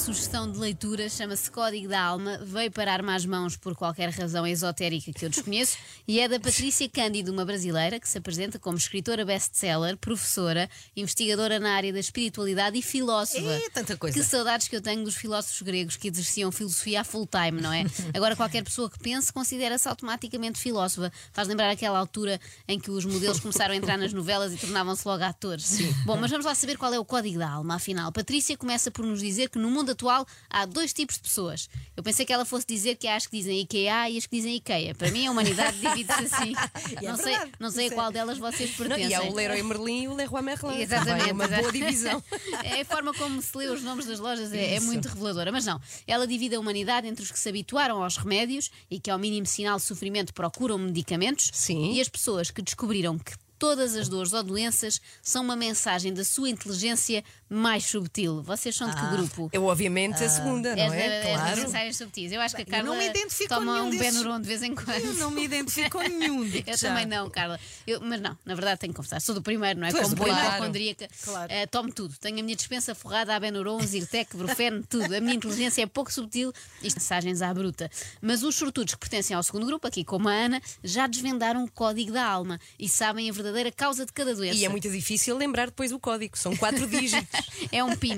sugestão de leitura, chama-se Código da Alma, veio parar-me às mãos por qualquer razão esotérica que eu desconheço e é da Patrícia Cândido, uma brasileira que se apresenta como escritora best-seller, professora, investigadora na área da espiritualidade e filósofa. É, tanta coisa. Que saudades que eu tenho dos filósofos gregos que exerciam filosofia a full time, não é? Agora qualquer pessoa que pense considera-se automaticamente filósofa. Faz lembrar aquela altura em que os modelos começaram a entrar nas novelas e tornavam-se logo atores. Sim. Bom, mas vamos lá saber qual é o código da alma, afinal. Patrícia começa por nos dizer que no mundo atual há dois tipos de pessoas. Eu pensei que ela fosse dizer que há as que dizem IKEA e as que dizem IKEA. Para mim, a humanidade divide-se assim. É não, sei, não sei a é- qual delas vocês Não, pertencem. e há o Leroy Merlin e o Leroy Merlin. Exatamente. Também É uma boa divisão. É a forma como se lê os nomes das lojas é, é muito reveladora. Mas não, ela divide a humanidade entre os que se habituaram aos remédios e que, ao mínimo sinal de sofrimento, procuram medicamentos Sim. e as pessoas que descobriram que todas as dores ou doenças são uma mensagem da sua inteligência mais subtil. Vocês são de que Ah, grupo? Eu, obviamente, a segunda, não é? és das Claro. mensagens subtis. Eu acho que a Carla não me identifico com toma nenhum um. Benuron de vez em quando. Eu não me identifico com nenhum. Eu já. também não, Carla. Eu- mas não, na verdade tenho que confessar. Sou do primeiro, não é? Como boa hipocondríaca. Claro. Eh, tomo tudo. Tenho a minha dispensa forrada a Benuron, Zyrtec, Brufen, tudo. A minha inteligência é pouco subtil. Isto mensagens à bruta. Mas os sortudos que pertencem ao segundo grupo, aqui como a Ana, já desvendaram o código da alma e sabem a verdadeira causa de cada doença. E é muito difícil lembrar depois o código. São quatro dígitos. É um PIN.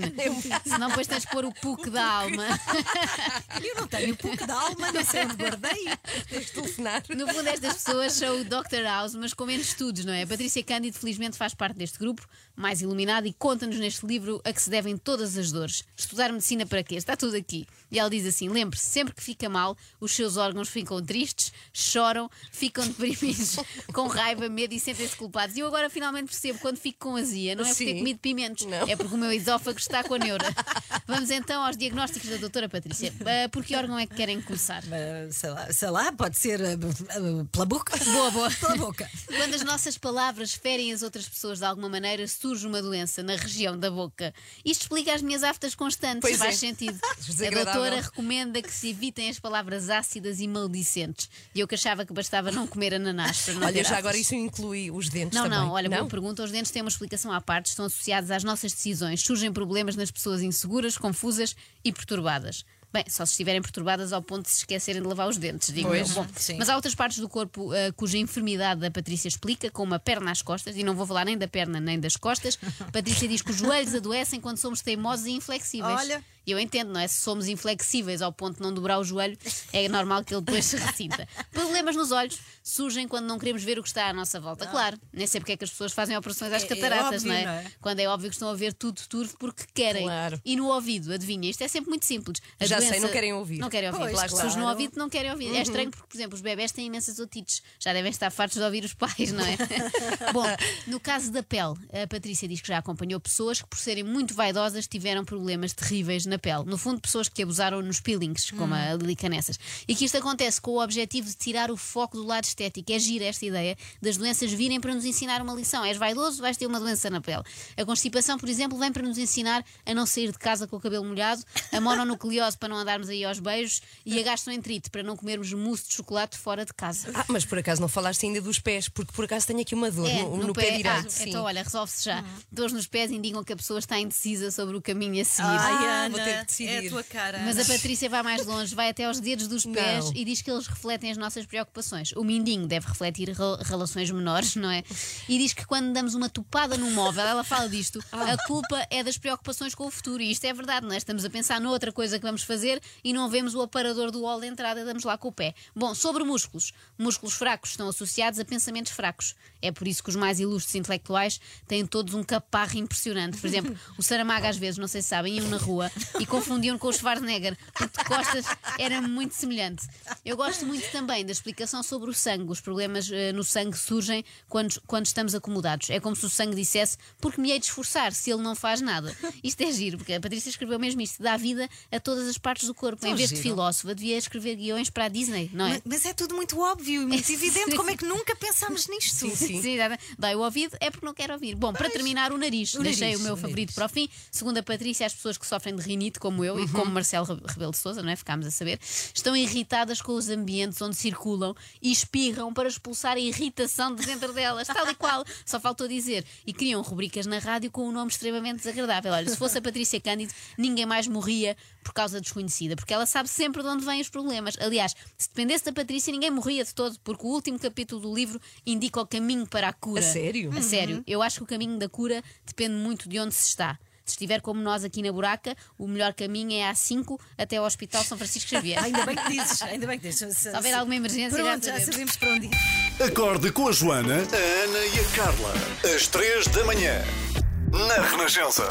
Senão depois tens de pôr o PUC da alma. Eu não tenho pouco de alma, não sei onde guardei. Tens de telefonar. No fundo, estas pessoas são o Dr. House, mas com menos estudos, não é? A Patrícia Cândido, felizmente, faz parte deste grupo, mais iluminado, e conta-nos neste livro a que se devem todas as dores. Estudar medicina para quê? Está tudo aqui. E ela diz assim: lembre-se, sempre que fica mal, os seus órgãos ficam tristes, choram, ficam deprimidos, com raiva, medo e sentem-se culpados. E eu agora finalmente percebo, quando fico com azia, não é por ter Sim. comido pimentos, Não. é porque o meu esófago está com a neura. Vamos então aos diagnósticos da doutora Patrícia. Ah, por que órgão é que querem começar? Ah, sei, lá, sei lá, pode ser ah, ah, pela boca. Boa, boa. Pela boca. Quando as nossas palavras ferem as outras pessoas de alguma maneira, surge uma doença na região da boca. Isto explica as minhas aftas constantes, Pois faz é. sentido. A Desagradável. doutora recomenda que se evitem as palavras ácidas e maldicentes. E eu que achava que bastava não comer ananás para não Olha, ter já aftas. agora isso inclui os dentes Não, também. não, olha, boa não? pergunta. Os dentes têm uma explicação à parte, estão associados às nossas decisões. Surgem problemas nas pessoas inseguras, confusas e perturbadas. Bem, só se estiverem perturbadas ao ponto de se esquecerem de lavar os dentes, digo Pois, eu. Bom, sim. mas há outras partes do corpo ah, cuja enfermidade a Patrícia explica, com uma perna às costas, e não vou falar nem da perna nem das costas. Patrícia diz que os joelhos adoecem quando somos teimosos e inflexíveis. Olha. E eu entendo, não é? Se somos inflexíveis ao ponto de não dobrar o joelho, é normal que ele depois se ressinta. Problemas nos olhos surgem quando não queremos ver o que está à nossa volta. Claro, nem sei porque é que as pessoas fazem operações às É- é cataratas, óbvio, não, é? não é? Quando é óbvio que estão a ver tudo turvo porque querem. Claro. E no ouvido, adivinha, isto é sempre muito simples. A Já sei, não querem ouvir. Não querem ouvir. Pois, As pessoas no claro. ouvido não querem ouvir. É estranho porque, por exemplo, os bebés têm imensas otites. Já devem estar fartos de ouvir os pais, não é? Bom, no caso da pele, a Patrícia diz que já acompanhou pessoas que, por serem muito vaidosas, tiveram problemas terríveis na pele. No fundo, pessoas que abusaram nos peelings, como a Lili Canessas. E que isto acontece com o objetivo de tirar o foco do lado estético. É gira esta ideia das doenças virem para nos ensinar uma lição. És vaidoso, vais ter uma doença na pele. A constipação, por exemplo, vem para nos ensinar a não sair de casa com o cabelo molhado, a mononucleose para não andarmos aí aos beijos e a gastroenterite para não comermos mousse de chocolate fora de casa. Ah, mas por acaso não falaste ainda dos pés, porque por acaso tenho aqui uma dor É, no, no pé, direito. Ah, sim. então, olha, resolve-se já. Dores nos pés indicam que a pessoa está indecisa sobre o caminho a seguir. Ai, Ah, Ana, vou ter que decidir. é a tua cara. Mas a. Patrícia vai mais longe, vai até aos dedos dos pés Não. e diz que eles refletem as nossas preocupações. O mindinho deve refletir rel- relações menores, não é? E diz que quando damos uma topada num móvel, ela fala disto, a culpa é das preocupações com o futuro. E isto é verdade, não é? Estamos a pensar noutra coisa que vamos fazer e não vemos o aparador do hall de entrada e damos lá com o pé. Bom, sobre músculos. Músculos fracos estão associados a pensamentos fracos. É por isso que os mais ilustres intelectuais têm todos um caparro impressionante. Por exemplo, o Saramago às vezes, não sei se sabem, iam na rua e confundiam com o Schwarzenegger, porque de costas era muito semelhante. Eu gosto muito também da explicação sobre o sangue. Os problemas eh, no sangue surgem quando, quando estamos acomodados. É como se o sangue dissesse, porque me hei de esforçar se ele não faz nada. Isto é giro, porque a Patrícia escreveu mesmo isto, dá vida a todas as partes do corpo. em Tão vez de giro. filósofa, devia escrever guiões para a Disney, não é? Mas, mas é tudo muito óbvio e muito É, evidente. sim. Como é que nunca pensámos nisto? Sim, sim. Sim, dá- dói o ouvido, é porque não quero ouvir. Bom, para terminar, o nariz. O Deixei nariz, o meu o favorito nariz. para o fim. Segundo a Patrícia, as pessoas que sofrem de rinite como eu e como Marcelo Re- Rebelo de Souza, não é? Ficámos a saber, estão irritadas com os ambientes onde circulam e espirram para expulsar a irritação de dentro delas, tal e qual. Só faltou dizer. E criam rubricas na rádio com um nome extremamente desagradável. Olha, se fosse a Patrícia Cândido, ninguém mais morria por causa desconhecida, porque ela sabe sempre de onde vêm os problemas. Aliás, se dependesse da Patrícia, ninguém morria de todo, porque o último capítulo do livro indica o caminho para a cura. A sério? A sério. Eu acho que o caminho da cura depende muito de onde se está. Se estiver como nós aqui na buraca, o melhor caminho é A5 até ao Hospital São Francisco Xavier. Ainda bem que dizes, ainda bem que dizes. Se, houver alguma emergência, já Pronto, já sabemos. sabemos para onde ir. Acorde com a Joana, a Ana e a Carla. Às três da manhã. Na Renascença.